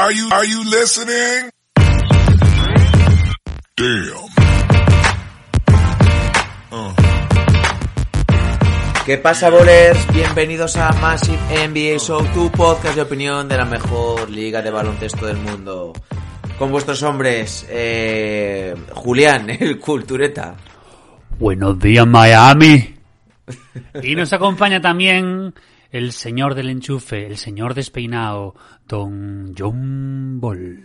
Are you, are you listening? Damn. ¿Qué pasa, bolers? Bienvenidos a Massive NBA Show, tu podcast de opinión de la mejor liga de baloncesto del mundo. Con vuestros hombres, eh, Julián, el cultureta. Buenos días, Miami. Y nos acompaña también el señor del enchufe, el señor despeinado, don John Ball.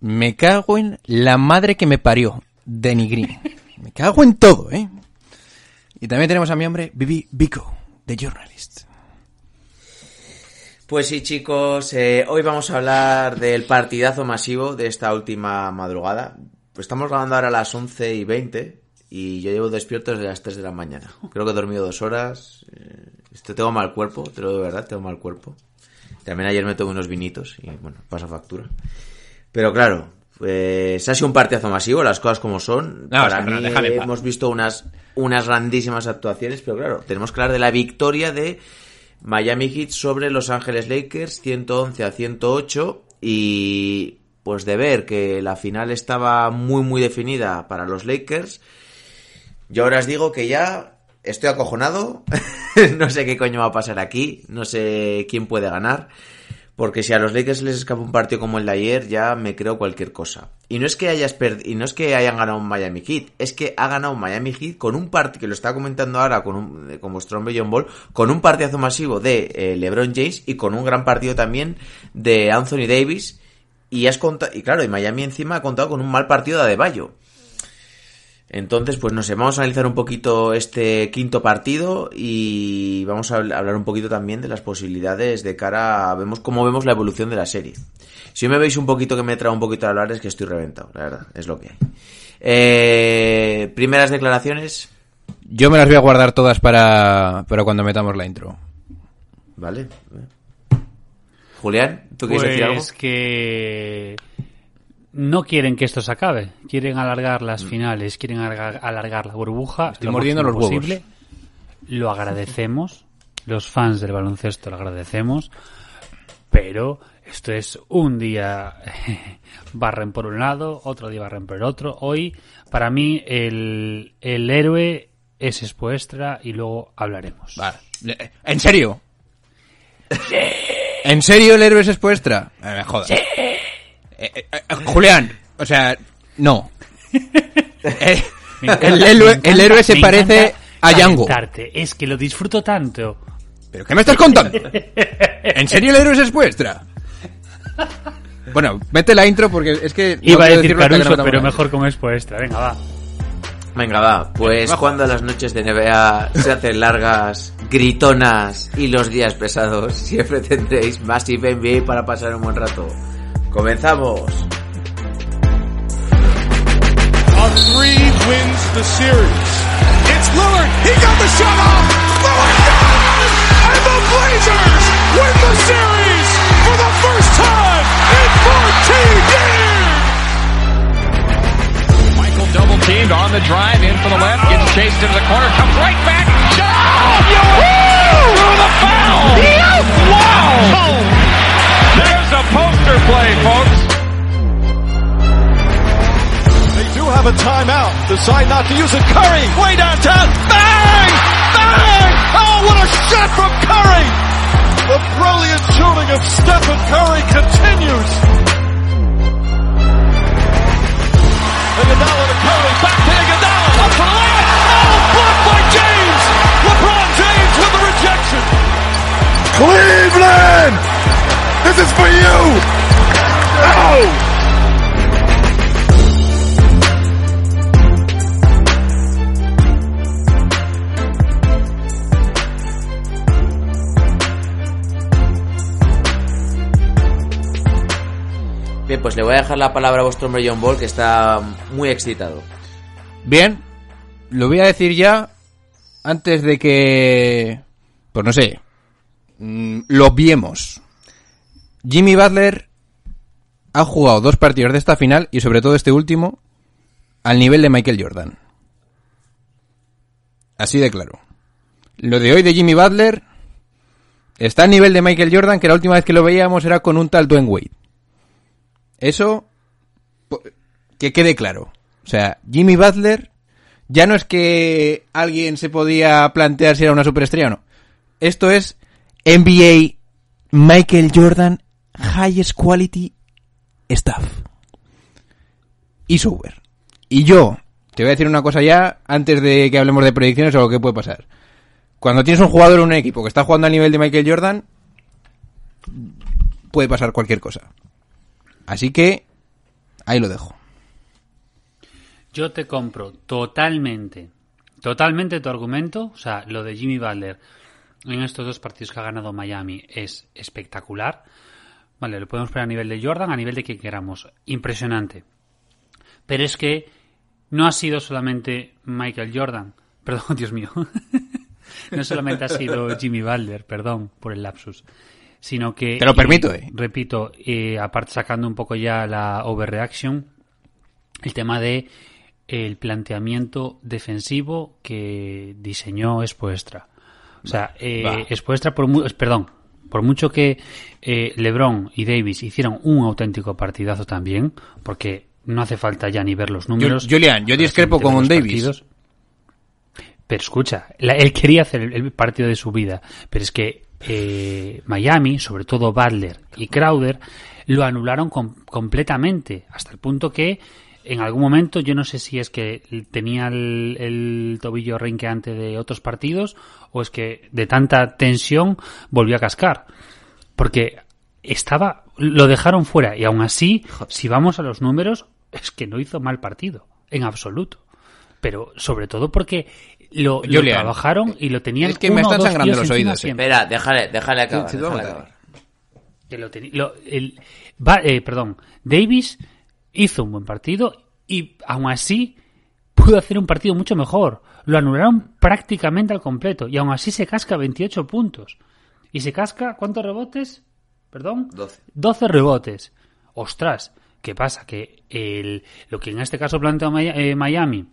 Me cago en la madre que me parió, Denny Green. Me cago en todo, ¿eh? Y también tenemos a mi hombre, Bibi Bico, de Journalist. Pues sí, chicos, eh, hoy vamos a hablar del partidazo masivo de esta última madrugada. Pues estamos grabando ahora a las 11 y 20 y yo llevo despierto desde las 3 de la mañana. Creo que he dormido dos horas. eh, esto tengo mal cuerpo, te lo digo de verdad, tengo mal cuerpo. También ayer me tomé unos vinitos y bueno, pasa factura. Pero claro, pues ha sido un partidazo masivo, las cosas como son. No, Para espera, mí déjame hemos visto unas, unas grandísimas actuaciones, pero claro, tenemos que hablar de la victoria de Miami Heat sobre Los Ángeles Lakers 111 a 108 y pues de ver que la final estaba muy muy definida para los Lakers. Yo ahora os digo que ya estoy acojonado, no sé qué coño va a pasar aquí, no sé quién puede ganar. Porque si a los Lakers les escapa un partido como el de ayer, ya me creo cualquier cosa. Y no es que hayas y no es que hayan ganado un Miami Heat, es que ha ganado un Miami Heat con un partido, que lo estaba comentando ahora con, un, eh, con vuestro hombre John Ball, con un partidazo masivo de eh, LeBron James y con un gran partido también de Anthony Davis. Y has contado, y claro, y Miami encima ha contado con un mal partido de Adebayo. Entonces, pues no sé, vamos a analizar un poquito este quinto partido y vamos a habl- hablar un poquito también de las posibilidades de cara a vemos cómo vemos la evolución de la serie. Si me veis un poquito que me trae un poquito a hablar es que estoy reventado, la verdad, es lo que hay. Eh, primeras declaraciones, Yo me las voy a guardar todas para, para cuando metamos la intro. ¿vale? Julián, ¿tú quieres decir algo? Pues que no quieren que esto se acabe. Quieren alargar las finales, quieren alargar, alargar la burbuja. Estoy lo mordiendo los huevos. posible. Lo agradecemos. Los fans del baloncesto lo agradecemos. Pero esto es un día barren por un lado, otro día barren por el otro. Hoy, para mí, el, el héroe es Espoestra y luego hablaremos. Vale. Eh, ¿En serio? ¿En serio el héroe es Espuestra? Eh, me jodas. Eh, eh, Julián, o sea, no. Eh, encanta- el, héroe, encanta- el héroe se parece a Django. Es que lo disfruto tanto. ¿Pero qué me estás contando? ¿En serio el héroe es Espuestra? Bueno, vete la intro porque es que... no Iba a decir Caruso, pero mejor como expuesta. Venga, va. Venga, va. Pues Bajo. cuando las noches de NBA se hacen largas, gritonas y los días pesados, siempre tendréis Massive NBA para pasar un buen rato. ¡Comenzamos! A three wins the series. It's Lillard. He got the shot off. Lillard does! And the Blazers win the series for the first time in 14 years. Michael double teamed on the drive in for the left, gets chased into the corner, comes right back. Shot! Oh, you through the foul! Wow! There's a poster play, folks. They do have a timeout. Decide not to use it. Curry way downtown. Bang! Bang! Oh, what a shot from Curry! The brilliant shooting of Stephen Curry continues. Iguodala to Curry. Back to Iguodala. Up for the layup. Oh, blocked by James. LeBron James with the rejection. Cleveland! This is for you! Oh! Bien, pues le voy a dejar la palabra a vuestro hombre John Ball, que está muy excitado. Bien, lo voy a decir ya antes de que... Pues no sé, mm, lo viemos. Jimmy Butler ha jugado dos partidos de esta final y sobre todo este último al nivel de Michael Jordan. Así de claro. Lo de hoy de Jimmy Butler está al nivel de Michael Jordan, que la última vez que lo veíamos era con un tal Dwayne Wade. Eso, que quede claro. O sea, Jimmy Butler ya no es que alguien se podía plantear si era una superestrella o no. Esto es NBA Michael Jordan Highest Quality Stuff. Y software. Y yo, te voy a decir una cosa ya, antes de que hablemos de predicciones o lo que puede pasar. Cuando tienes un jugador en un equipo que está jugando al nivel de Michael Jordan, puede pasar cualquier cosa. Así que, ahí lo dejo. Yo te compro totalmente, totalmente tu argumento. O sea, lo de Jimmy Butler en estos dos partidos que ha ganado Miami es espectacular. Vale, lo podemos poner a nivel de Jordan, a nivel de quien queramos. Impresionante. Pero es que no ha sido solamente Michael Jordan. Perdón, Dios mío. no solamente ha sido Jimmy Butler, perdón por el lapsus. Sino que. Te lo permito, eh. Repito, eh, aparte sacando un poco ya la overreaction, el tema de el planteamiento defensivo que diseñó Spoestra. O sea, eh, va. Spoelstra por mu- perdón, por mucho que eh, LeBron y Davis hicieron un auténtico partidazo también, porque no hace falta ya ni ver los números. Julian, yo discrepo con Davis. partidos. Pero escucha, la- él quería hacer el, el partido de su vida, pero es que eh, Miami, sobre todo Butler y Crowder, lo anularon com- completamente, hasta el punto que en algún momento, yo no sé si es que tenía el, el tobillo renqueante de otros partidos o es que de tanta tensión volvió a cascar. Porque estaba, lo dejaron fuera y aún así, si vamos a los números, es que no hizo mal partido, en absoluto. Pero sobre todo porque lo, trabajaron y lo tenían es que me uno o están dos sangrando los oídos, eh. Espera, déjale, déjale acabar. Sí, sí, vamos déjale a ver. acabar. que lo lo- el- va- eh, perdón, Davis hizo un buen partido y aún así pudo hacer un partido mucho mejor. Lo anularon prácticamente al completo y aún así se casca 28 puntos. Y se casca, ¿cuántos rebotes? Perdón. 12. 12 rebotes. Ostras, ¿qué pasa? Que el, lo que en este caso planteó eh, Miami,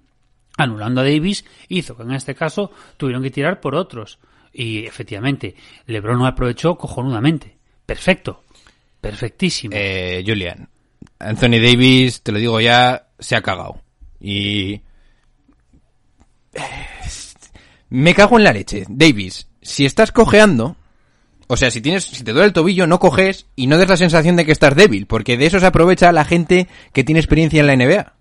anulando a Davis, hizo que en este caso tuvieron que tirar por otros. Y efectivamente, LeBron lo aprovechó cojonudamente. Perfecto. Perfectísimo. Eh, Julian, Anthony Davis, te lo digo ya, se ha cagado. Y... Me cago en la leche. Davis, si estás cojeando, o sea, si tienes, si te duele el tobillo, no coges y no des la sensación de que estás débil, porque de eso se aprovecha la gente que tiene experiencia en la NBA.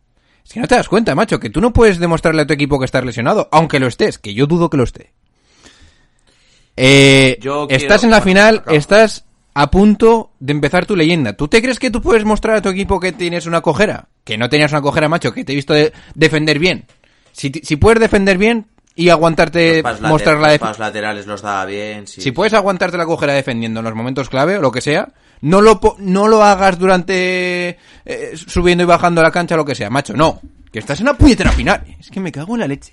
Es que no te das cuenta, macho, que tú no puedes demostrarle a tu equipo que estás lesionado, aunque lo estés, que yo dudo que lo esté. Eh, Yo quiero- estás en la bueno, final, acabo. estás a punto de empezar tu leyenda. ¿Tú te crees que tú puedes mostrar a tu equipo que tienes una cojera? Que no tenías una cojera, macho, que te he visto de- defender bien. Si, si puedes defender bien y aguantarte, Los pasos later- mostrar la los laterales los daba bien. sí. si puedes aguantarte la cojera defendiendo en los momentos clave o lo que sea, no lo, no lo hagas durante eh, subiendo y bajando la cancha o lo que sea, macho, no. Que estás en una puñetera final. Es que me cago en la leche.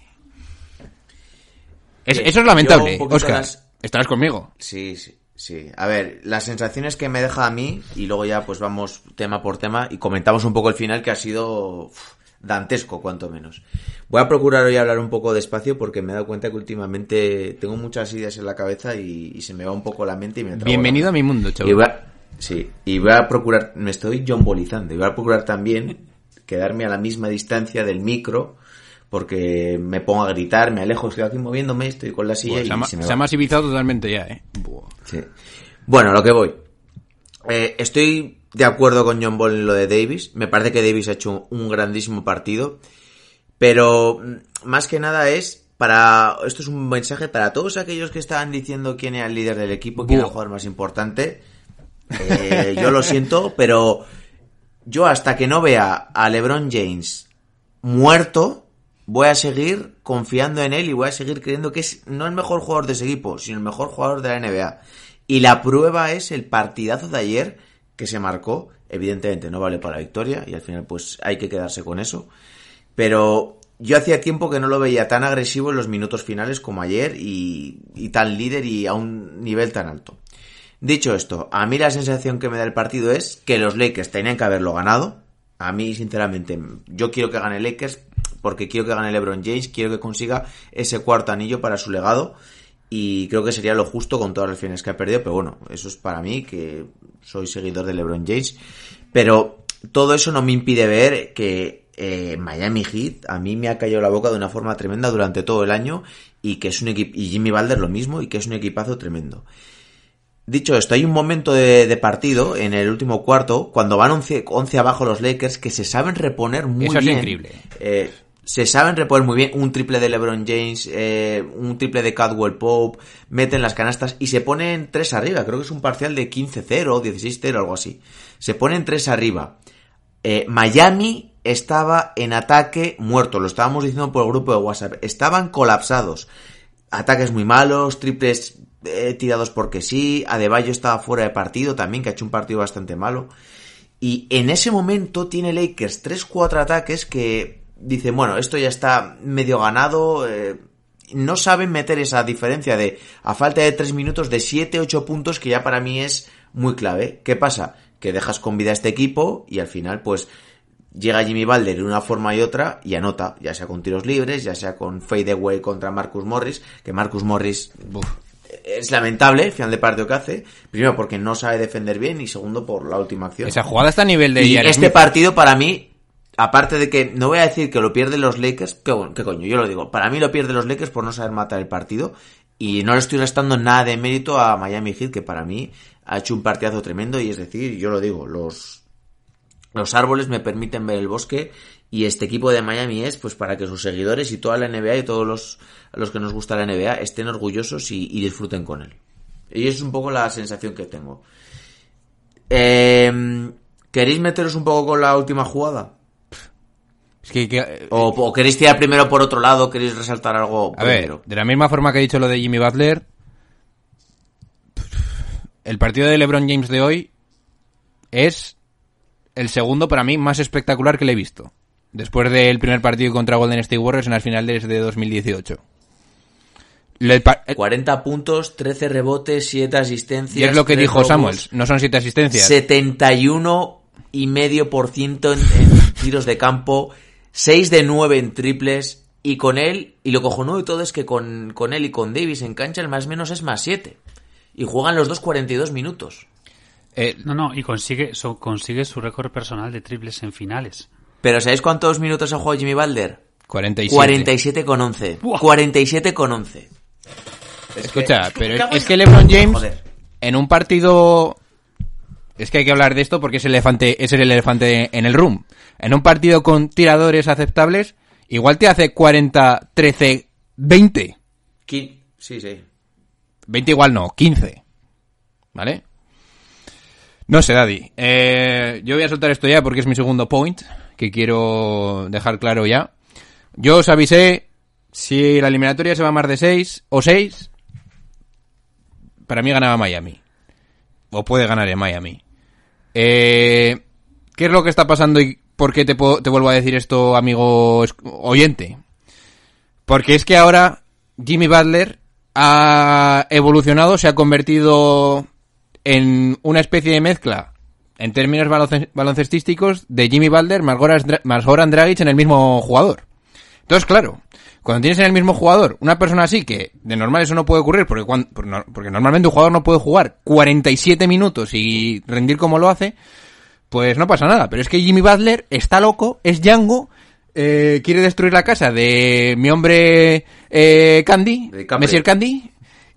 Es- eso es lamentable, Oscar. las- Estarás conmigo. Sí, sí, sí. A ver, las sensaciones que me deja a mí, y luego ya pues vamos tema por tema y comentamos un poco el final que ha sido uf, dantesco, cuanto menos. Voy a procurar hoy hablar un poco despacio porque me he dado cuenta que últimamente tengo muchas ideas en la cabeza y, y se me va un poco la mente y me Bienvenido a mi mundo, chaval. sí, y voy a procurar, me estoy jombolizando, y voy a procurar también quedarme a la misma distancia del micro porque me pongo a gritar, me alejo, estoy aquí moviéndome, estoy con la silla Buah, se, ha, y se me se va. ha masivizado totalmente ya, eh. Buah. Sí. Bueno, a lo que voy. Eh, estoy de acuerdo con John Ball en lo de Davis. Me parece que Davis ha hecho un, un grandísimo partido. Pero mm, más que nada es para. Esto es un mensaje para todos aquellos que estaban diciendo quién era el líder del equipo, quién era el jugador más importante. Eh, yo lo siento, pero yo hasta que no vea a LeBron James muerto, voy a seguir confiando en él y voy a seguir creyendo que es no el mejor jugador de ese equipo, sino el mejor jugador de la NBA. Y la prueba es el partidazo de ayer que se marcó. Evidentemente no vale para la victoria y al final pues hay que quedarse con eso. Pero yo hacía tiempo que no lo veía tan agresivo en los minutos finales como ayer y, y tan líder y a un nivel tan alto. Dicho esto, a mí la sensación que me da el partido es que los Lakers tenían que haberlo ganado. A mí, sinceramente, yo quiero que gane Lakers porque quiero que gane LeBron James, quiero que consiga ese cuarto anillo para su legado y creo que sería lo justo con todas las finales que ha perdido, pero bueno, eso es para mí, que soy seguidor de LeBron James. Pero todo eso no me impide ver que eh, Miami Heat a mí me ha callado la boca de una forma tremenda durante todo el año y que es un equipo y Jimmy Balder lo mismo y que es un equipazo tremendo. Dicho esto, hay un momento de, de partido en el último cuarto cuando van 11, 11 abajo los Lakers que se saben reponer muy Eso es bien. increíble. Eh, se saben reponer muy bien un triple de LeBron James, eh, un triple de Cadwell Pope, meten las canastas y se ponen tres arriba. Creo que es un parcial de 15-0, 16-0, algo así. Se ponen tres arriba. Eh, Miami estaba en ataque muerto, lo estábamos diciendo por el grupo de WhatsApp. Estaban colapsados. Ataques muy malos, triples eh, tirados porque sí. Adebayo estaba fuera de partido también, que ha hecho un partido bastante malo. Y en ese momento tiene Lakers 3-4 ataques que dicen, bueno, esto ya está medio ganado. eh, no saben meter esa diferencia de, a falta de 3 minutos, de 7-8 puntos, que ya para mí es muy clave. ¿Qué pasa? Que dejas con vida a este equipo y al final, pues, llega Jimmy Balder de una forma y otra y anota, ya sea con tiros libres, ya sea con fadeaway contra Marcus Morris, que Marcus Morris es lamentable el final de partido que hace, primero porque no sabe defender bien y segundo por la última acción. Esa jugada está a nivel de Y este partido para mí, aparte de que no voy a decir que lo pierden los Lakers, que qué coño, yo lo digo, para mí lo pierden los Lakers por no saber matar el partido y no le estoy restando nada de mérito a Miami Heat que para mí ha hecho un partidazo tremendo y es decir, yo lo digo, los los árboles me permiten ver el bosque y este equipo de Miami es pues para que sus seguidores y toda la NBA y todos los, los que nos gusta la NBA estén orgullosos y, disfruten con él. Y es un poco la sensación que tengo. Eh, ¿Queréis meteros un poco con la última jugada? Es que- que- ¿O, o queréis tirar primero por otro lado? ¿Queréis resaltar algo A ver, primero? de la misma forma que he dicho lo de Jimmy Butler, el partido de LeBron James de hoy es el segundo para mí más espectacular que le he visto. Después del primer partido contra Golden State Warriors en las finales de 2018. Le- pa- eh, 40 puntos, 13 rebotes, 7 asistencias. y es lo que dijo robos, Samuels, no son siete asistencias. 71 y medio por ciento en, en tiros de campo, 6 de 9 en triples y con él, y lo cojonudo de todo es que con, con él y con Davis en cancha el más menos es más 7. Y juegan los dos 42 minutos. Eh, No, no, y consigue, so- consigue su récord personal de triples en finales. Pero ¿sabéis cuántos minutos ha jugado Jimmy Balder? 47. 47 con 11. Buah. 47 con 11. Escucha, pero es en- que LeBron James Joder. en un partido es que hay que hablar de esto porque es el elefante es el elefante en el room. En un partido con tiradores aceptables, igual te hace 40 13 20. Qui- Sí, sí. 20 igual no, 15. ¿Vale? No sé, Daddy. Eh, yo voy a soltar esto ya porque es mi segundo point que quiero dejar claro ya. Yo os avisé si la eliminatoria se va a más de 6 o 6 para mí ganaba Miami. O puede ganar en Miami. Eh, ¿Qué es lo que está pasando y por qué te, vuelvo a decir esto, amigo oyente? Porque es que ahora Jimmy Butler ha evolucionado, se ha convertido en una especie de mezcla, en términos balonce- baloncestísticos, de Jimmy Butler más Goran Dragic en el mismo jugador. Entonces, claro, cuando tienes en el mismo jugador una persona así, que de normal eso no puede ocurrir, porque, cuan- por no- porque normalmente un jugador no puede jugar 47 minutos y rendir como lo hace, pues no pasa nada. Pero es que Jimmy Butler está loco, es Django, eh, quiere destruir la casa de mi hombre eh, Candy, De. Messier Candy,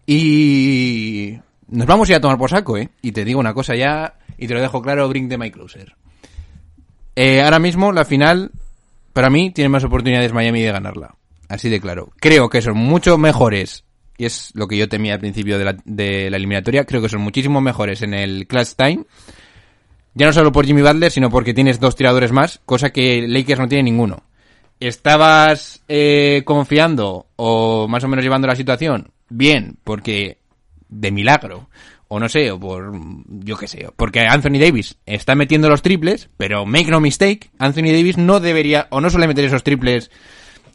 y nos vamos a ir a tomar por saco, ¿eh? Y te digo una cosa ya, y te lo dejo claro, bring the my closer. Eh, ahora mismo, la final, para mí, tiene más oportunidades Miami de ganarla. Así de claro. Creo que son mucho mejores, y es lo que yo temía al principio de la, de la eliminatoria, creo que son muchísimo mejores en el clutch time. Ya no solo por Jimmy Butler, sino porque tienes dos tiradores más, cosa que Lakers no tiene ninguno. ¿Estabas eh, confiando o más o menos llevando la situación? Bien, porque de milagro. O no sé, o por, yo qué sé, porque Anthony Davis está metiendo los triples, pero make no mistake, Anthony Davis no debería, o no suele meter esos triples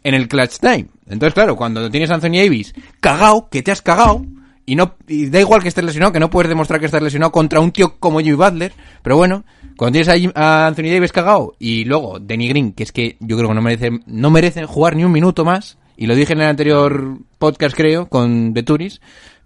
en el clutch time. Entonces, claro, cuando tienes a Anthony Davis cagao, que te has cagao, y no, y da igual que estés lesionado, que no puedes demostrar que estás lesionado contra un tío como Jimmy Butler, pero bueno, cuando tienes a, Anthony Davis cagao, y luego Denny Green, que es que yo creo que no merece, no merecen jugar ni un minuto más, y lo dije en el anterior podcast creo, con The Turis,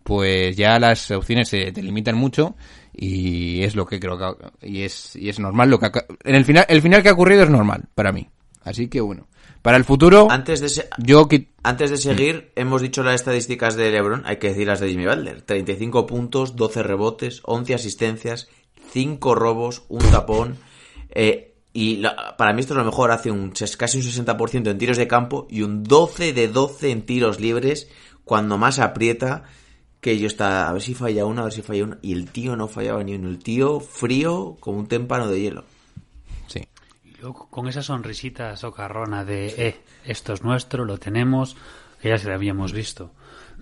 pues ya las opciones se te limitan mucho Y es lo que creo que y es y es normal lo que en el final el final que ha ocurrido es normal para mí. Así que bueno, para el futuro Antes de, se- yo antes de seguir, hemos dicho las estadísticas de LeBron, hay que decir las de Jimmy Butler. 35 puntos, 12 rebotes, 11 asistencias, 5 robos, un tapón. eh, y la- para mí esto es lo mejor, hace un casi un 60% en tiros de campo y un 12 de 12 en tiros libres cuando más aprieta que yo está a ver si falla uno, a ver si falla uno. Y el tío no fallaba ni uno. El tío frío como un témpano de hielo. Con esa sonrisita socarrona de, eh, esto es nuestro, lo tenemos, que ya se lo habíamos visto.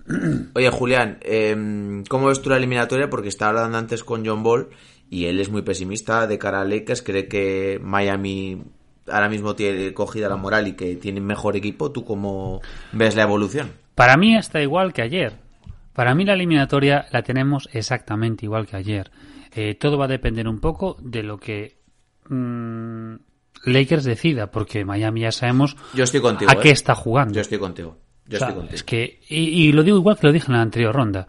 Oye, Julián, em, ¿cómo ves tú la eliminatoria? Porque estaba hablando antes con John Ball y él es muy pesimista de cara a Lakers. Cree que Miami ahora mismo tiene cogida la moral y que tiene mejor equipo. ¿Tú cómo ves la evolución? Para mí está igual que ayer. Para mí la eliminatoria la tenemos exactamente igual que ayer. Eh, todo va a depender un poco de lo que mm, Lakers decida, porque Miami ya sabemos Yo estoy contigo. a ¿eh? qué está jugando. Yo estoy contigo. Yo O sea, estoy contigo. Es que, y, y lo digo igual que lo dije en la anterior ronda.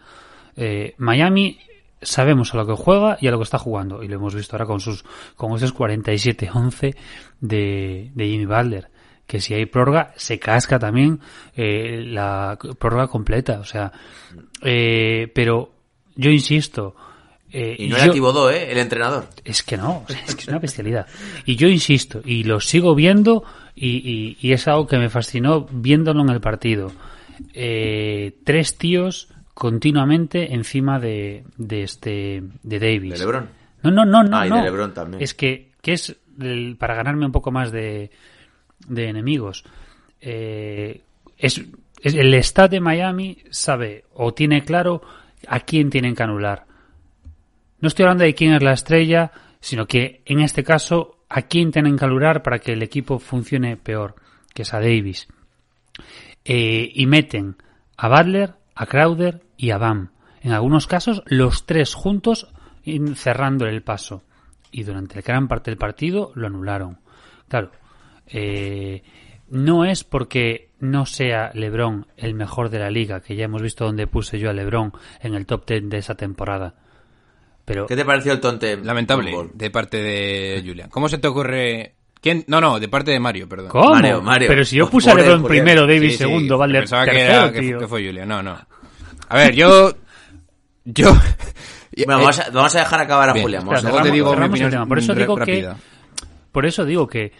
Eh, Miami sabemos a lo que juega y a lo que está jugando. Y lo hemos visto ahora con sus, con esos 47-11 de, de Jimmy Butler. Que si hay prórroga, se casca también eh, la prórroga completa. O sea, eh, pero yo insisto. Eh, Y no era Tibodó, ¿eh? El entrenador. es que no, es que es una bestialidad. Y yo insisto, y lo sigo viendo, y, y- y es algo que me fascinó viéndolo en el partido. Eh, tres tíos continuamente encima de, de este de Davis. De LeBron. No, no, no, no. Ah, y de no. LeBron también. Es que, que es el- para ganarme un poco más de, de enemigos. Eh, es, es- el Estado de Miami sabe o tiene claro a quién tienen que anular. No estoy hablando de quién es la estrella, sino que en este caso a quién tienen que anular para que el equipo funcione peor, que es a Davis. Eh, y meten a Butler, a Crowder y a Bam. En algunos casos, los tres juntos cerrando el paso. Y durante gran parte del partido lo anularon. Claro, eh, no es porque no sea LeBron el mejor de la liga, que ya hemos visto donde puse yo a LeBron en el top 10 de esa temporada. Pero ¿Qué te pareció el tonte? Lamentable de parte de Julian. ¿Cómo se te ocurre quién? No, no, de parte de Mario, perdón. ¿Cómo? Mario, Mario. Pero si yo puse a LeBron primero, Davis Sí, sí, segundo, Butler pensaba que, tercero, era, que, tío. fu- que fue Julian. No, no. A ver, yo yo Bueno, vamos, a, vamos a dejar acabar a Bien, espera, te cerramos- digo mi cerramos el opinión tema. Por eso digo que- rápida. Por eso digo que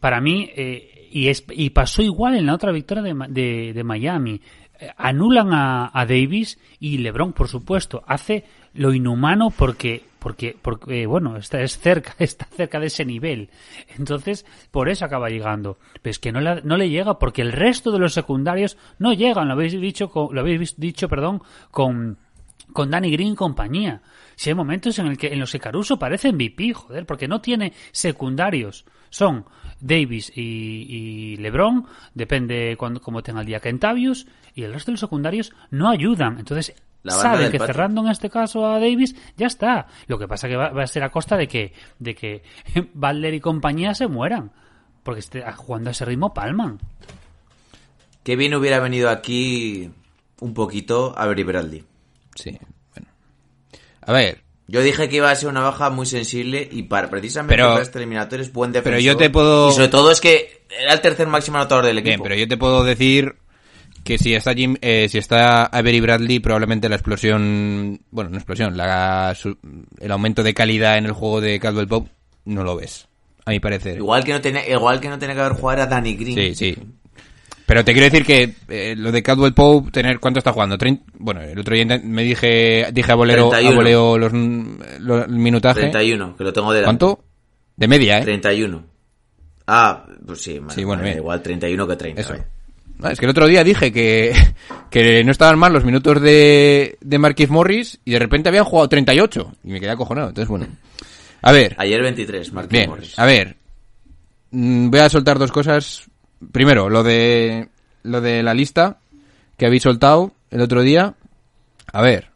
para mí, eh, y, es, y pasó igual en la otra victoria de, Ma- de, de Miami, Eh, anulan a, a Davis y LeBron, por supuesto, hace lo inhumano porque, porque, porque bueno, está es cerca, está cerca de ese nivel. Entonces, por eso acaba llegando. Pero es que no, la- no le llega porque el resto de los secundarios no llegan, lo habéis dicho, con- lo habéis dicho, perdón, con, con Danny Green y compañía. Si hay momentos en, el que, en los que Caruso parece joder, porque no tiene secundarios. Son Davis y, y LeBron, depende cuando, cómo tenga el día Kentavius, y el resto de los secundarios no ayudan. Entonces, La banda saben del que patio. cerrando en este caso a Davis, ya está. Lo que pasa que va, va a ser a costa de que, de que Butler y compañía se mueran. Porque este, jugando a ese ritmo palman. Qué bien hubiera venido aquí un poquito a Avery Bradley. Sí, bueno. A ver, Yo dije que iba a ser una baja muy sensible y para precisamente Pero- para este eliminatorio es buen defensor. pero yo te puedo- Y sobre todo es que era el tercer máximo anotador del equipo. bien, pero yo te puedo decir que si está Jim, eh, si está Avery Bradley, probablemente la explosión, bueno, no explosión, la, su- el aumento de calidad en el juego de Caldwell Pope no lo ves, a mi parecer. Igual que no tenía, igual que no tenía que haber jugado a Danny Green. Sí, sí. Pero te quiero decir que eh, lo de Caldwell Pope, tener cuánto está jugando, Trein- bueno, el otro día me dije dije a Bolero, a 31. Boleo los, los- el minutaje. 31, que lo tengo delante. ¿Cuánto? De media, ¿eh? 31. Ah, pues sí, Sí, bueno, vale, igual 31 que 30. Eso. vale. Es que el otro día dije que, que no estaban mal los minutos de, de Marquis Morris y de repente habían jugado 38 y me quedé acojonado. Entonces, bueno. A ver, Ayer 23, Marquinhos bien, Morris. a ver. Mm, Voy a soltar dos cosas. Primero, lo de, lo de la lista que habéis soltado el otro día. A ver.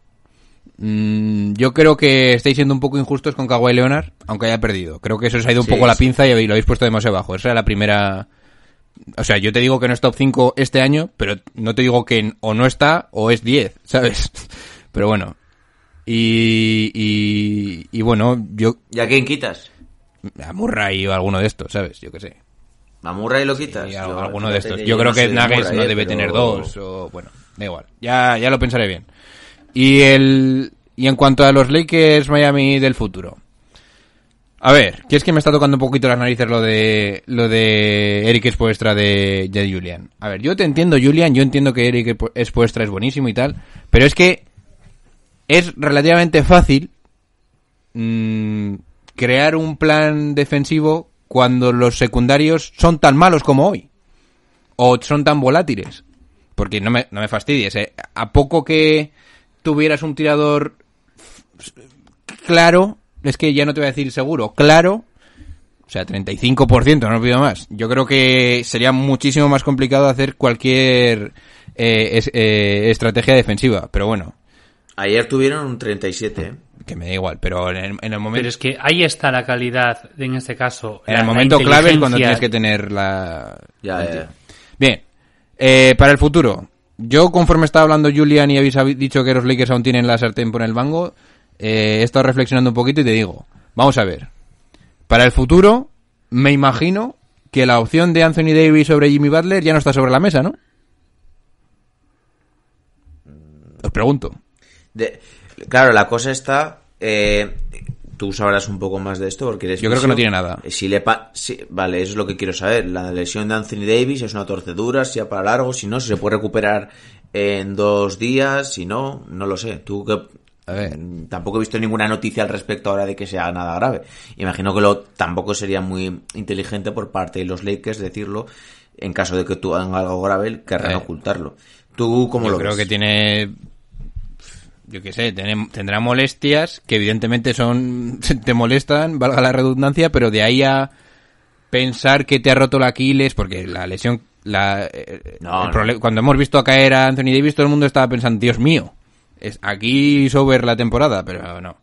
mm, yo creo que estáis siendo un poco injustos con Kawhi Leonard, aunque haya perdido. Creo que eso os ha ido un Sí, poco la pinza y lo habéis puesto demasiado bajo. Esa era la primera, o sea, yo te digo que no es top 5 este año, pero no te digo que o no está o es 10, ¿sabes? Pero bueno. Y, y, y bueno, yo ¿Y a quién quitas? a Murray o alguno de estos, ¿sabes? Yo qué sé. ¿A Murray lo quitas? A- Yo, alguno de estos. Yo creo no que Nuggets no debe pero- tener dos o bueno, da igual. Ya, ya lo pensaré bien. Y el y en cuanto a los Lakers Miami del futuro. A ver, que es que me está tocando un poquito las narices lo de lo de Eric Spoelstra de, de Julian. A ver, yo te entiendo Julian, yo entiendo que Eric Spoelstra es buenísimo y tal, pero es que es relativamente fácil mm, crear un plan defensivo cuando los secundarios son tan malos como hoy. O son tan volátiles. Porque no me, no me fastidies, ¿eh? A poco que tuvieras un tirador claro, es que ya no te voy a decir seguro, claro, o sea, 35%, no lo pido más. Yo creo que sería muchísimo más complicado hacer cualquier eh, es- eh, estrategia defensiva. Pero bueno, Ayer tuvieron un 37, ¿eh? que me da igual. Pero en el, en el momento... Pero es que ahí está la calidad, en este caso. En la- el momento clave es cuando tienes que tener la... Ya, ya. Bien, eh, para el futuro. Yo, conforme estaba hablando Julian y habéis dicho que los Lakers aún tienen la sartén por el mango, eh, he estado reflexionando un poquito y te digo, vamos a ver. Para el futuro, me imagino que la opción de Anthony Davis sobre Jimmy Butler ya no está sobre la mesa, ¿no? Os pregunto. De- claro, la cosa está. eh, tú sabrás un poco más de esto porque eres Yo creo que no tiene nada. Eh, Si le pa- si- vale, eso es lo que quiero saber. La lesión de Anthony Davis es una torcedura, si para largo, si no, si se puede recuperar en dos días, si no, no lo sé. Tú que A ver. Mm, Tampoco he visto ninguna noticia al respecto ahora de que sea nada grave. Imagino que lo tampoco sería muy inteligente por parte de los Lakers decirlo en caso de que tú hagan algo grave, querrán Eh. ocultarlo. ¿Tú cómo Yo lo creo ves? que tiene. Yo qué sé, tendrá molestias que evidentemente son. te molestan, valga la redundancia, pero de ahí a pensar que te ha roto el Aquiles, porque la lesión. La, eh, No, Cuando hemos visto a caer a Anthony Davis, todo el mundo estaba pensando, Dios mío, es aquí sobre la temporada, pero no.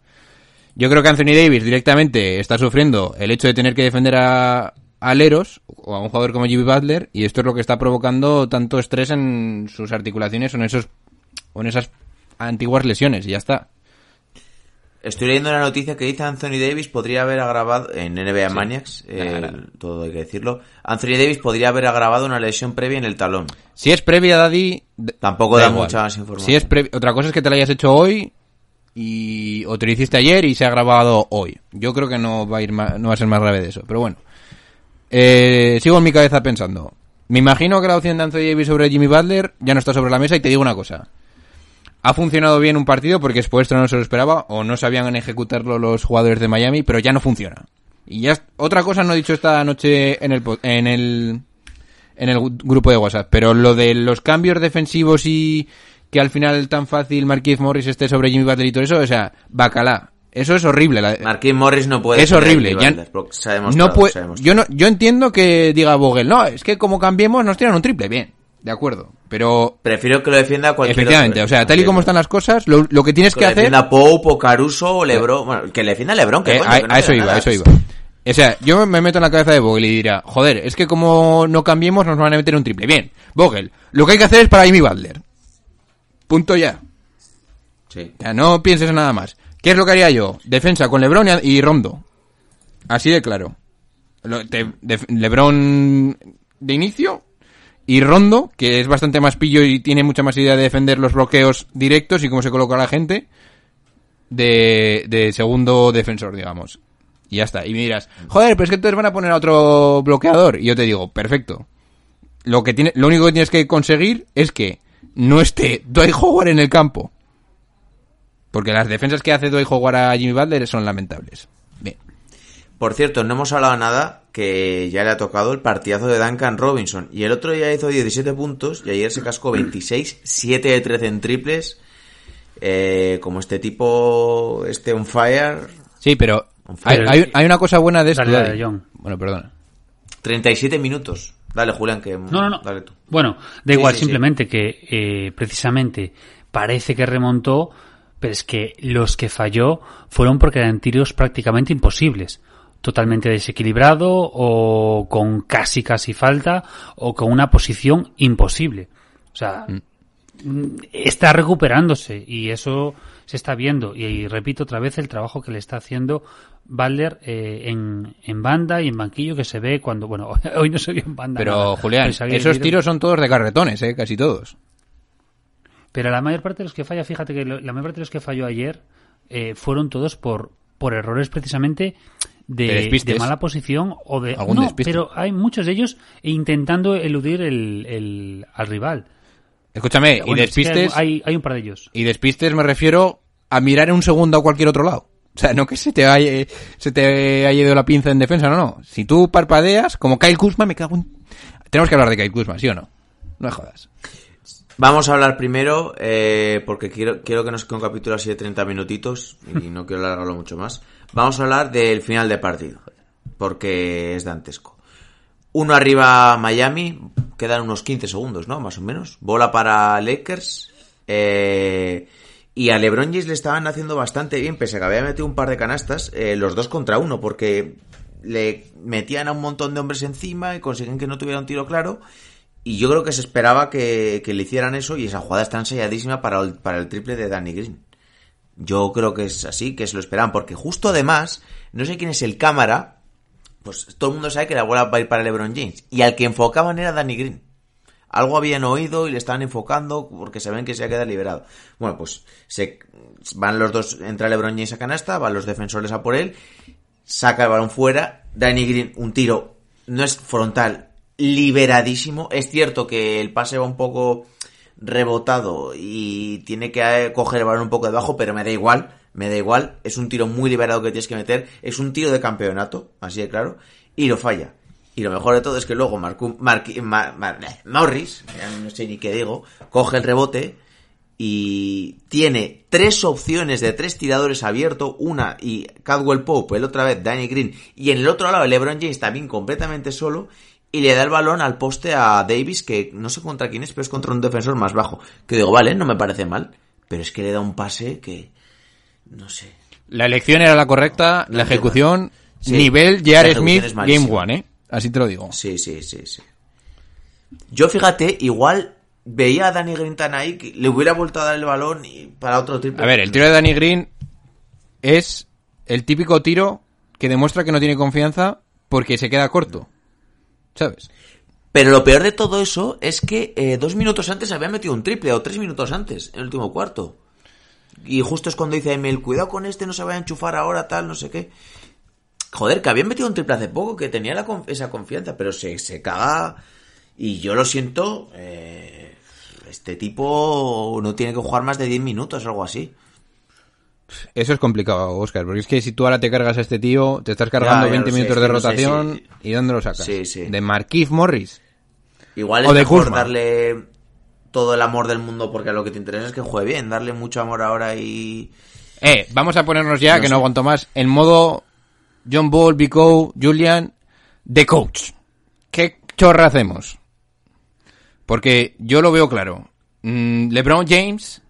Yo creo que Anthony Davis directamente está sufriendo el hecho de tener que defender a, aleros o a un jugador como Jimmy Butler y esto es lo que está provocando tanto estrés en sus articulaciones en esos o en esas antiguas lesiones y ya está. Estoy leyendo una noticia que dice Anthony Davis podría haber agravado en NBA Maniacs, eh, todo hay que decirlo. Anthony Davis podría haber agravado una lesión previa en el talón. Si es previa, Daddy, Tampoco da mucha más información. Si es otra cosa es que te la hayas hecho hoy y o te lo hiciste ayer y se ha grabado hoy. Yo creo que no va a ir ma- no va a ser más grave de eso, pero bueno. Eh, sigo en mi cabeza pensando. Me imagino que la opción de Anthony Davis sobre Jimmy Butler ya no está sobre la mesa y te digo una cosa. Ha funcionado bien un partido porque Spoelstra no se lo esperaba o no sabían ejecutarlo los jugadores de Miami, pero ya no funciona. Y ya otra cosa no he dicho esta noche en el en el en el grupo de WhatsApp, pero lo de los cambios defensivos y que al final tan fácil Marquise Morris esté sobre Jimmy Butler y todo eso, o sea, bacalá. Eso es horrible. la- Marquín Morris no puede es horrible. Ya- se ha no puede, yo no, yo entiendo que diga Vogel, no, es que como cambiemos nos tiran un triple, bien, de acuerdo, pero Prefiero que lo defienda cualquier efectivamente, otro. o sea, tal y como están las cosas, lo, lo que tienes Que que hacer defienda Pope o Caruso o Lebron. Bueno, que le defienda Lebron, que Eh, coño, a, que no a eso iba, nada. a eso iba. O sea, yo me meto en la cabeza de Vogel y dirá, joder, es que como no cambiemos nos van a meter un triple. Bien, Vogel, lo que hay que hacer es para Jimmy Butler. Punto ya. Sí. Ya, no pienses en nada más. ¿Qué es lo que haría yo? Defensa con Lebron y, y Rondo. Así de claro. Lo- te- de- Lebron de inicio y Rondo, que es bastante más pillo y tiene mucha más idea de defender los bloqueos directos y cómo se coloca la gente, de, segundo defensor, digamos. Y ya está. Y me dirás, joder, pero es que entonces van a poner a otro bloqueador. Y yo te digo, perfecto. Lo, que tiene, lo único que tienes que conseguir es que no esté Dwight Howard en el campo. Porque las defensas que hace Dwight Howard a Jimmy Butler son lamentables. Por cierto, no hemos hablado nada que ya le ha tocado el partidazo de Duncan Robinson. Y el otro día hizo 17 puntos y ayer se cascó 26, 7 de 13 en triples. Eh, como este tipo, este on fire, Sí, pero On hay, fire. hay- hay una cosa buena de esto. Dale, dale. John. Bueno, perdona. 37 minutos. Dale, Julián, que... No, no, no. Dale tú. Bueno, da Sí, igual, sí, sí. simplemente que eh, precisamente parece que remontó, pero es que los que falló fueron porque eran tiros prácticamente imposibles. Totalmente desequilibrado o con casi casi falta o con una posición imposible. O sea, mm, está recuperándose y eso se está viendo. Y, repito otra vez el trabajo que le está haciendo Balder eh, en, en banda y en banquillo que se ve cuando, bueno, hoy no se vio en banda. Pero, nada. Julián, esos ido. tiros son todos de carretones, ¿eh? Casi todos. Pero la mayor parte de los que falla, fíjate que lo- la mayor parte de los que falló ayer eh, fueron todos por, por errores precisamente De mala posición o de... Algún no, despiste. pero hay muchos de ellos intentando eludir el, el- al rival. Escúchame, bueno, y que despistes, hay, hay un par de ellos. y despistes me refiero a mirar en un segundo a cualquier otro lado. O sea, no que se te haya, se te haya ido la pinza en defensa, no, no. Si tú parpadeas, como Kyle Kuzma, me cago en... Tenemos que hablar de Kyle Kuzma, ¿sí o no? No me jodas. Vamos a hablar primero, eh, porque quiero, quiero que nos quede un capítulo así de 30 minutitos y no quiero alargarlo mucho más. Vamos a hablar del final de partido, porque es dantesco. Uno arriba Miami, quedan unos 15 segundos, ¿no? Más o menos. Bola para Lakers. eh, y a LeBron James le estaban haciendo bastante bien, pese a que había metido un par de canastas, eh, los dos contra uno, porque le metían a un montón de hombres encima y consiguen que no tuviera un tiro claro. Y yo creo que se esperaba que, le hicieran eso y esa jugada está ensayadísima para el triple de Danny Green. Yo creo que es así, que se lo esperaban, porque justo además, no sé quién es el cámara, pues todo el mundo sabe que la bola va a ir para LeBron James. Y al que enfocaban era Danny Green. Algo habían oído y le estaban enfocando porque saben que se va a quedar liberado. Bueno, pues se van los dos, entra LeBron James a canasta, van los defensores a por él, saca el balón fuera, Danny Green un tiro, no es frontal, liberadísimo. Es cierto que el pase va un poco rebotado y tiene que eh, coger el balón un poco debajo, pero me da igual, me da igual. Es un tiro muy liberado que tienes que meter, es un tiro de campeonato, así de claro, y lo falla. Y lo mejor de todo es que luego Marcu- Marqui- Ma- Ma- eh, Morris, no sé ni qué digo, coge el rebote y tiene tres opciones de tres tiradores abiertos, una y Cadwell Pope, el otra vez Danny Green, y en el otro lado LeBron James también completamente solo, y le da el balón al poste a Davis, que no sé contra quién es, pero es contra un defensor más bajo. Que digo, vale, no me parece mal, pero es que le da un pase que... no sé. La elección era la correcta, la ejecución, Sí, nivel J.R. Smith es Game. One, ¿eh? Así te lo digo. Sí, sí, sí, sí. Yo fíjate, igual veía a Danny Green tan ahí que le hubiera vuelto a dar el balón y para otro triple. A ver, el tiro de Danny Green es el típico tiro que demuestra que no tiene confianza porque se queda corto. ¿Sabes? Pero lo peor de todo eso es que eh, dos minutos antes había metido un triple, o tres minutos antes, en el último cuarto. Y justo es cuando dice Emil, cuidado con este, no se vaya a enchufar ahora, tal, no sé qué. Joder, que había metido un triple hace poco, que tenía la esa confianza, pero se, se caga. Y yo lo siento, eh, este tipo no tiene que jugar más de 10 minutos, algo así. Eso es complicado, Oscar, porque es que si tú ahora te cargas a este tío, te estás cargando Ya, ya 20 lo sé, minutos de que no sé rotación y ¿dónde lo sacas? Sí, sí. De Marquise Morris. Igual O es de mejor darle todo el amor del mundo porque lo que te interesa es que juegue bien, darle mucho amor ahora y... Eh, vamos a ponernos ya, No que sé. no aguanto más, en modo John Ball, Bico, Julian, The Coach. ¿Qué chorra hacemos? Porque yo lo veo claro. Mm, LeBron James,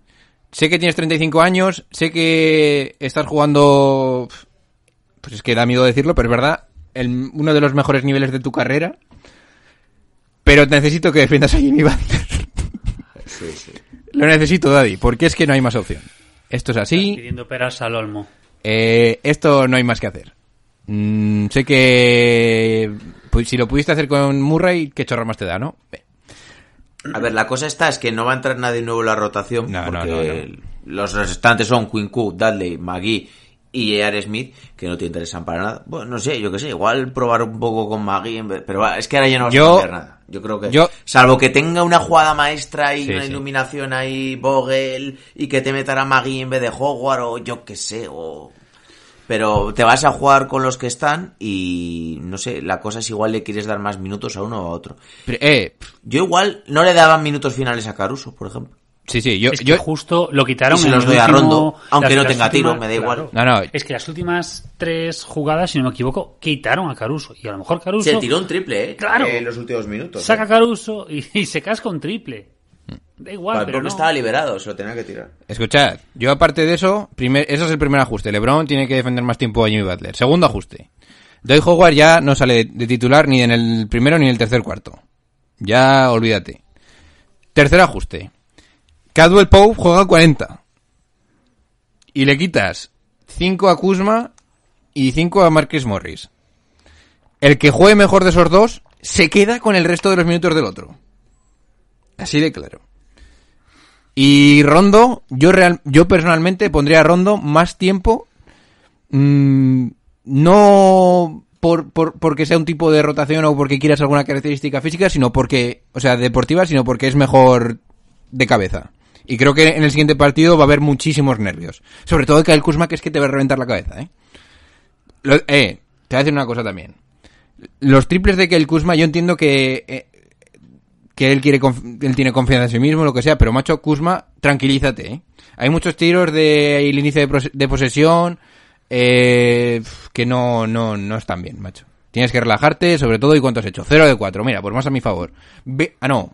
sé que tienes 35 años, sé que estás jugando... Pues es que da miedo decirlo, pero es verdad, el- uno de los mejores niveles de tu carrera. Pero necesito que defiendas a Jimmy Butler. Lo necesito, Daddy, porque es que no hay más opción. Esto es así. Pidiendo peras al olmo. Eh, esto no hay más que hacer. Mm, sé que pues, si lo pudiste hacer con Murray, qué chorra más te da, ¿no? A ver, la cosa está es que no va a entrar nadie nuevo en la rotación No, no, porque los restantes son Quinn Cook, Dudley, McGee y J.R. Smith, que no te interesan para nada. Bueno, no sé, yo qué sé, igual probar un poco con McGee, en vez- pero va, es que ahora ya no vas Yo- a cambiar nada. Yo creo que, yo- salvo que tenga una jugada maestra y Sí, una sí. iluminación ahí, Vogel, y que te metan a McGee en vez de Howard, o yo qué sé, o... Pero te vas a jugar con los que están y no sé, la cosa es igual le quieres dar más minutos a uno o a otro. Pero, eh, Yo igual no le daba minutos finales a Caruso, por ejemplo. sí, sí, yo, es que yo justo lo quitaron Y se los doy a Rondo, aunque las- no las tenga tiro, me da igual. No, no. Es que las últimas tres jugadas, si no me equivoco, quitaron a Caruso. Y a lo mejor Caruso Se tiró un triple, ¿eh? Claro. En los últimos minutos. saca ¿eh? a Caruso y, y se casca un triple. Da igual, Vale, pero porque no. estaba liberado, se lo tenía que tirar. escuchad, yo aparte de eso, primer, eso es el primer ajuste. LeBron tiene que defender más tiempo a Jimmy Butler. Segundo ajuste. Doy Howard ya no sale de titular ni en el primero ni en el tercer cuarto. Ya olvídate. Tercer ajuste. Cadwell Pope juega 40. Y le quitas 5 a Kuzma y 5 a Marcus Morris. El que juegue mejor de esos dos se queda con el resto de los minutos del otro. Así de claro. Y Rondo, yo real, yo personalmente pondría a Rondo más tiempo. mm, no por, por- porque sea un tipo de rotación o porque quieras alguna característica física, sino porque, o sea, deportiva, sino porque es mejor de cabeza. Y creo que en el siguiente partido va a haber muchísimos nervios. Sobre todo que el Kuzma, que es que te va a reventar la cabeza, ¿eh? Lo- eh, te voy a decir una cosa también. Los triples de que el Kuzma, yo entiendo que, eh, que él quiere, él tiene confianza en sí mismo, lo que sea, pero macho Kuzma, tranquilízate, ¿eh? Hay muchos tiros de el inicio de, de posesión, eh, que no, no, no están bien, macho. Tienes que relajarte, sobre todo, ¿y cuánto has hecho? 0 de 4, mira, pues más a mi favor. Ah, no.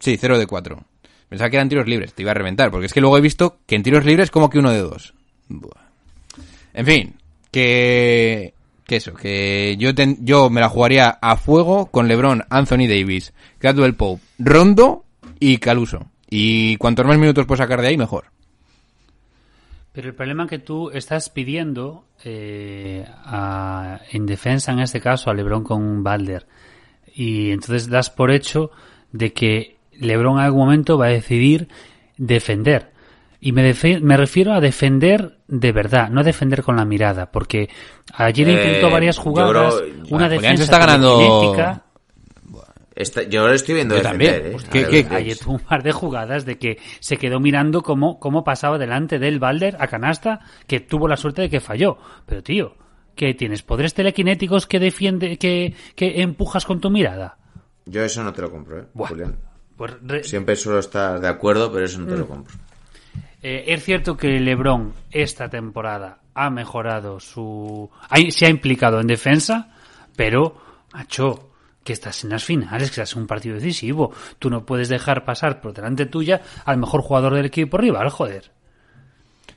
Sí, 0 de 4. Pensaba que eran tiros libres, te iba a reventar, porque es que luego he visto que en tiros libres como que uno de dos. En fin, que, que eso, que yo, yo me la jugaría a fuego con LeBron, Anthony Davis, Gradwell Pope, Rondo y Caluso. Y cuantos más minutos puedo sacar de ahí, mejor. Pero el problema que tú estás pidiendo eh, en defensa, en este caso, a Lebron con Balder. Y entonces das por hecho de que Lebron en algún momento va a decidir defender. Y me, me refiero a defender de verdad, no defender con la mirada. Porque ayer Eh, intentó varias jugadas, creo- una se defensa está ganando-. Está- yo lo estoy viendo Yo defender, también. ¿eh? ¿qué- un par de jugadas de que se quedó mirando cómo, cómo pasaba delante del Balder a canasta, que tuvo la suerte de que falló. Pero tío, ¿qué tienes? ¿Poderes telequinéticos que defiende, que, que empujas con tu mirada? Yo eso no te lo compro, ¿eh? Buah. Julián. Pues re- Siempre suelo estar de acuerdo, pero eso no te Mm. lo compro. Eh, es cierto que LeBron esta temporada ha mejorado su. se ha implicado en defensa, pero, macho, que estás en las finales, que estás en un partido decisivo. Tú no puedes dejar pasar por delante tuya al mejor jugador del equipo rival, joder.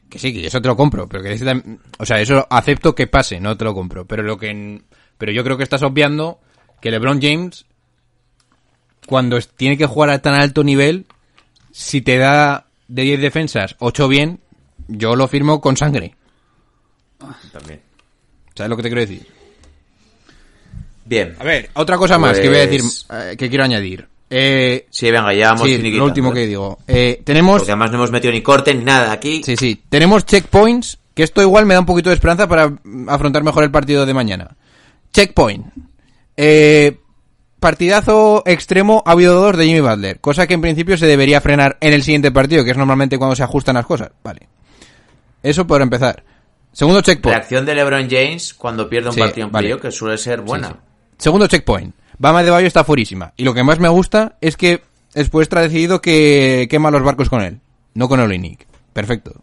Que sí, que eso te lo compro, pero que o sea, eso acepto que pase, no te lo compro, pero lo que pero yo creo que estás obviando que LeBron James cuando tiene que jugar a tan alto nivel, si te da de 10 defensas 8 bien, yo lo firmo con sangre. También. ¿Sabes lo que te quiero decir? Bien. A ver, otra cosa más que voy a decir, Pues- eh, que quiero añadir. Eh, Sí, venga, ya vamos sí, lo último que digo. Eh, tenemos Porque además no hemos metido ni corte ni nada aquí. Sí, sí. Tenemos checkpoints, que esto igual me da un poquito de esperanza para afrontar mejor el partido de mañana. Checkpoint. Eh, partidazo extremo ha habido dos de Jimmy Butler, cosa que en principio se debería frenar en el siguiente partido, que es normalmente cuando se ajustan las cosas. Vale. Eso por empezar. Segundo checkpoint. Reacción de LeBron James cuando pierde un Sí, partido en vale. playoff, que suele ser buena. Sí, sí. Segundo checkpoint. Bama de Bayo está furísima. Y lo que más me gusta es que después ha decidido que quema los barcos con él. No con Olinik. Perfecto.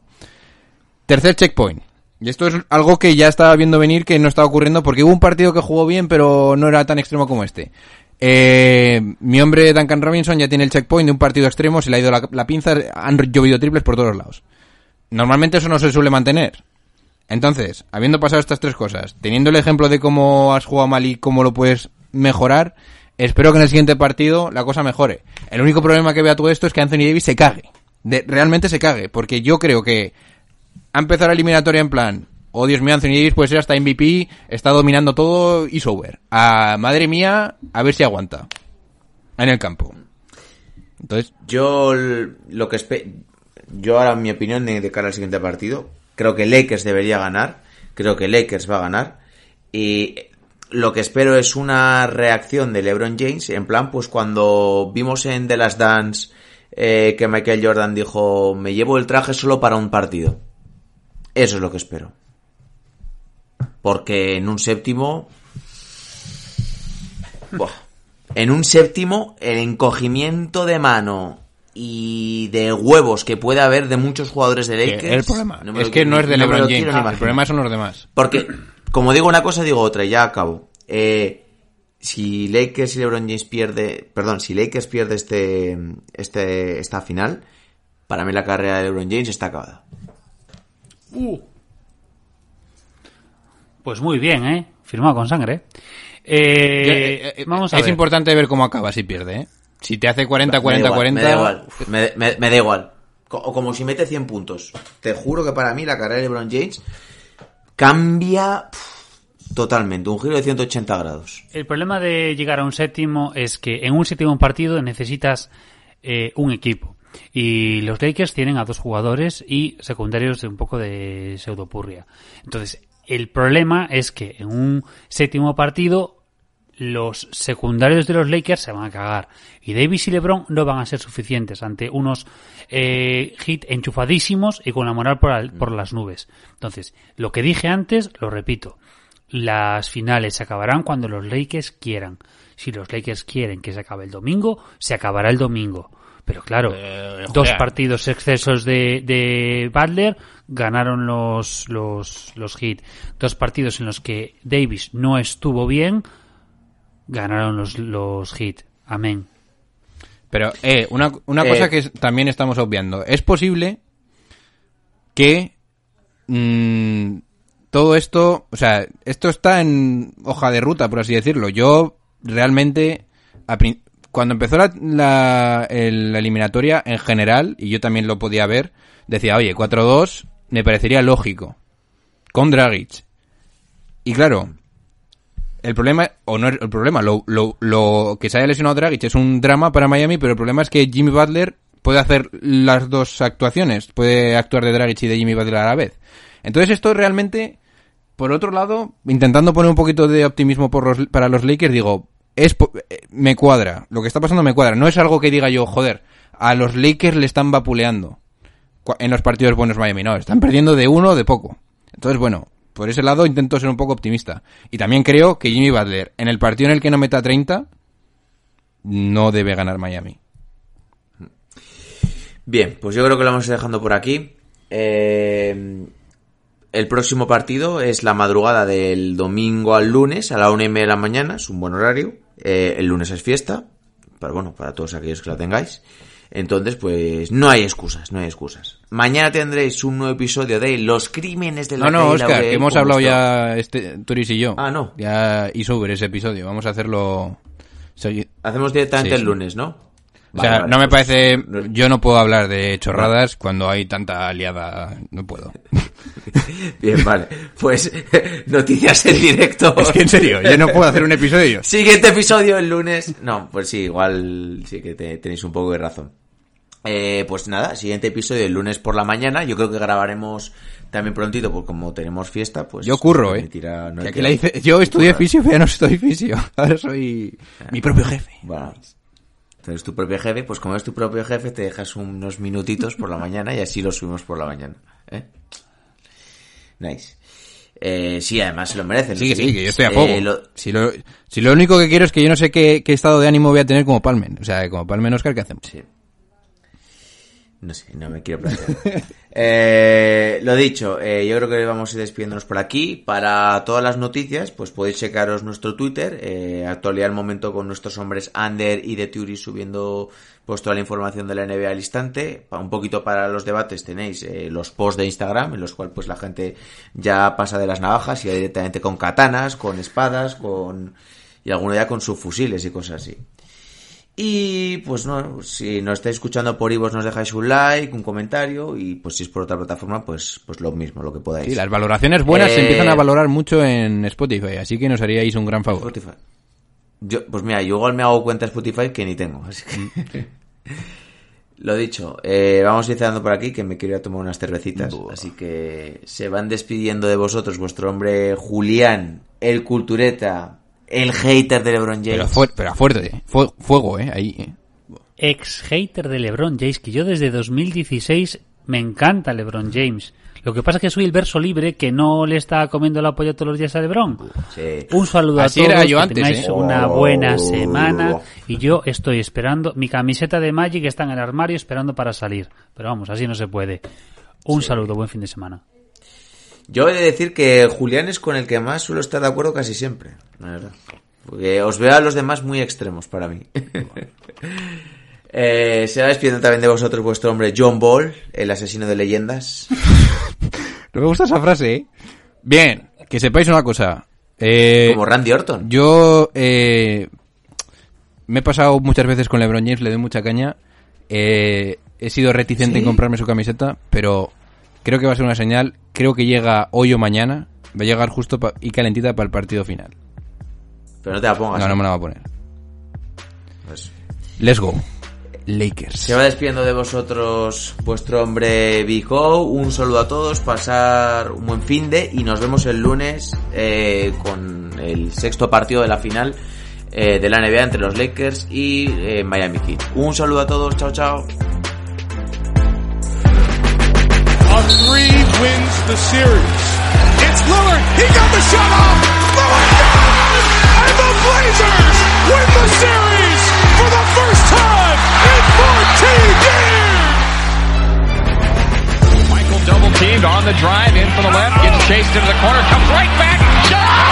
Tercer checkpoint. Y esto es algo que ya estaba viendo venir que no estaba ocurriendo porque hubo un partido que jugó bien pero no era tan extremo como este. Eh, mi hombre Duncan Robinson ya tiene el checkpoint de un partido extremo, se le ha ido la, pinza, han llovido triples por todos lados. Normalmente eso no se suele mantener. Entonces, habiendo pasado estas tres cosas, teniendo el ejemplo de cómo has jugado mal y cómo lo puedes mejorar, espero que en el siguiente partido la cosa mejore. El único problema que veo a todo esto es que Anthony Davis se cague. Realmente se cague, porque yo creo que ha empezado la eliminatoria en plan, oh Dios mío, Anthony Davis puede ser hasta MVP, está dominando todo y sober. A madre mía, a ver si aguanta. En el campo. Entonces, Yo lo que yo ahora mi opinión de cara al siguiente partido, creo que Lakers debería ganar, creo que Lakers va a ganar y lo que espero es una reacción de LeBron James en plan pues cuando vimos en The Last Dance eh, que Michael Jordan dijo me llevo el traje solo para un partido. Eso es lo que espero. Porque en un séptimo Buah. En un séptimo, el encogimiento de mano y de huevos que puede haber de muchos jugadores de Lakers. el problema no es que no es de LeBron James, el problema son los demás. Porque, como digo una cosa, digo otra, y ya acabo. Eh, si Lakers y LeBron James pierde, perdón, si Lakers pierde este, este, esta final, para mí la carrera de LeBron James está acabada. Pues muy bien, ¿eh? Firmado con sangre. Eh, Eh, eh, vamos a es ver. importante ver cómo acaba si pierde, ¿eh? Si te hace 40, Me 40, da igual, 40... Me da igual. Me, me- me da igual. O como si mete 100 puntos. Te juro que para mí la carrera de LeBron James cambia totalmente. Un giro de 180 grados. El problema de llegar a un séptimo es que en un séptimo partido necesitas eh, un equipo. Y los Lakers tienen a dos jugadores y secundarios de un poco de pseudopurria. Entonces, el problema es que en un séptimo partido los secundarios de los Lakers se van a cagar. Y Davis y LeBron no van a ser suficientes ante unos eh, hit enchufadísimos y con la moral por, al- por las nubes. Entonces, lo que dije antes, lo repito. Las finales se acabarán cuando los Lakers quieran. Si los Lakers quieren que se acabe el domingo, se acabará el domingo. Pero claro, Eh, dos partidos excesos de, de Butler ganaron los, los, los Heat. Dos partidos en los que Davis no estuvo bien, ganaron los, los Heat. Amén. Pero, eh, una, una Eh, cosa que también estamos obviando. Es posible que mm, todo esto, o sea, esto está en hoja de ruta, por así decirlo. Yo realmente, a cuando empezó la, la, el- la eliminatoria en general, y yo también lo podía ver, decía, oye, 4-2 me parecería lógico. Con Dragic. Y claro, el problema, o no es el problema, lo, lo, lo que se haya lesionado Dragic es un drama para Miami, pero el problema es que Jimmy Butler puede hacer las dos actuaciones, puede actuar de Dragic y de Jimmy Butler a la vez. Entonces esto realmente, por otro lado, intentando poner un poquito de optimismo por los- para los Lakers, digo, es eh, me cuadra, lo que está pasando me cuadra, no es algo que diga yo, joder, a los Lakers le están vapuleando en los partidos buenos Miami, no, están perdiendo de uno o de poco. Entonces, bueno, por ese lado intento ser un poco optimista. Y también creo que Jimmy Butler, en el partido en el que no meta 30, no debe ganar Miami. Bien, pues yo creo que lo vamos dejando por aquí. Eh, el próximo partido es la madrugada del domingo al lunes a la una y media de la mañana, es un buen horario. Eh, el lunes es fiesta, pero bueno, para todos aquellos que la tengáis. Entonces, pues no hay excusas, no hay excusas. Mañana tendréis un nuevo episodio de Los Crímenes de la No, no, Oscar, Laurel que hemos hablado ya, este, Turis y yo. Ah, no. Ya hizo over ese episodio. Vamos a hacerlo. segui- Hacemos directamente Sí, el lunes, ¿no? O sea, vale, no me pues- parece. Yo no puedo hablar de chorradas cuando hay tanta aliada. No puedo. Bien, vale. Pues noticias en directo. Es que en serio, yo no puedo hacer un episodio. Siguiente episodio el lunes. No, pues sí, igual sí que te- tenéis un poco de razón. Eh, pues nada, siguiente episodio el lunes por la mañana. Yo creo que grabaremos también prontito, porque como tenemos fiesta, pues... Yo curro, eh. tira- no Que hay aquí que- la dice- yo estudié fisio, pero ya no soy fisio. Ahora soy mi propio jefe. Bueno, entonces tu propio jefe, pues como es tu propio jefe, te dejas unos minutitos por la mañana y así lo subimos por la mañana. ¿eh? Nice. Eh, sí, además se lo merecen. Sí, que sí, que yo estoy a Eh, fuego. lo- Si, lo, si lo único que quiero es que yo no sé qué, qué estado de ánimo voy a tener como Palmen. O sea, como Palmen Oscar, ¿qué hacemos? Sí. No sé, no me quiero plantear. Eh, lo dicho, eh, yo creo que vamos a ir despidiéndonos por aquí. Para todas las noticias, pues podéis checaros nuestro Twitter, eh, actualidad al momento con nuestros hombres Under y de Theory subiendo pues toda la información de la NBA al instante. Un poquito para los debates tenéis eh, los posts de Instagram, en los cuales pues la gente ya pasa de las navajas y directamente con katanas, con espadas, con y alguno ya con sus fusiles y cosas así. Y pues no, si nos estáis escuchando por Ivos nos dejáis un like, un comentario y pues si es por otra plataforma pues pues lo mismo, lo que podáis. Sí, las valoraciones buenas se Eh, empiezan a valorar mucho en Spotify, así que nos haríais un gran favor. Spotify. Yo, pues mira, yo igual me hago cuenta de Spotify que ni tengo, así que... Lo dicho, eh, vamos a ir cerrando por aquí que me quiero ir a tomar unas cervecitas, así que se van despidiendo de vosotros vuestro hombre Julián, el cultureta, el hater de LeBron James. Pero, fuer- pero a fuerte, fu- fuego, eh, ahí. eh. Ex hater de LeBron James, que yo desde 2016 me encanta LeBron James. Lo que pasa es que soy el verso libre que no le está comiendo la polla todos los días a LeBron. Sí. Un saludo Así a todos, era yo que antes, tengáis ¿eh? una Oh. buena semana y yo estoy esperando. Mi camiseta de Magic está en el armario esperando para salir. Pero vamos, así no se puede. Un saludo, buen fin de semana. Yo he de decir que Julián es con el que más suelo estar de acuerdo casi siempre, la verdad. Porque os veo a los demás muy extremos para mí. Eh, se va despidiendo también de vosotros vuestro hombre John Ball, el asesino de leyendas. No me gusta esa frase, eh. Bien, que sepáis una cosa. Eh, Como Randy Orton. Yo, eh, me he pasado muchas veces con LeBron James, le doy mucha caña. Eh, he sido reticente en comprarme su camiseta, pero creo que va a ser una señal. Creo que llega hoy o mañana. Va a llegar justo y calentita para el partido final. Pero no te la pongas. No, no me la va a poner. Pues, Let's go. Lakers. Se va despidiendo de vosotros vuestro hombre Vico. Un saludo a todos, pasar un buen fin de y nos vemos el lunes eh, con el sexto partido de la final eh, de la NBA entre los Lakers y eh, Miami Heat. Un saludo a todos, chao chao. A three wins the series. It's Lillard. He got the shot off. Lillard does! And the Blazers win the series for the first time in 14 years! Michael double teamed on the drive in for the left, gets chased into the corner, comes right back. Shot!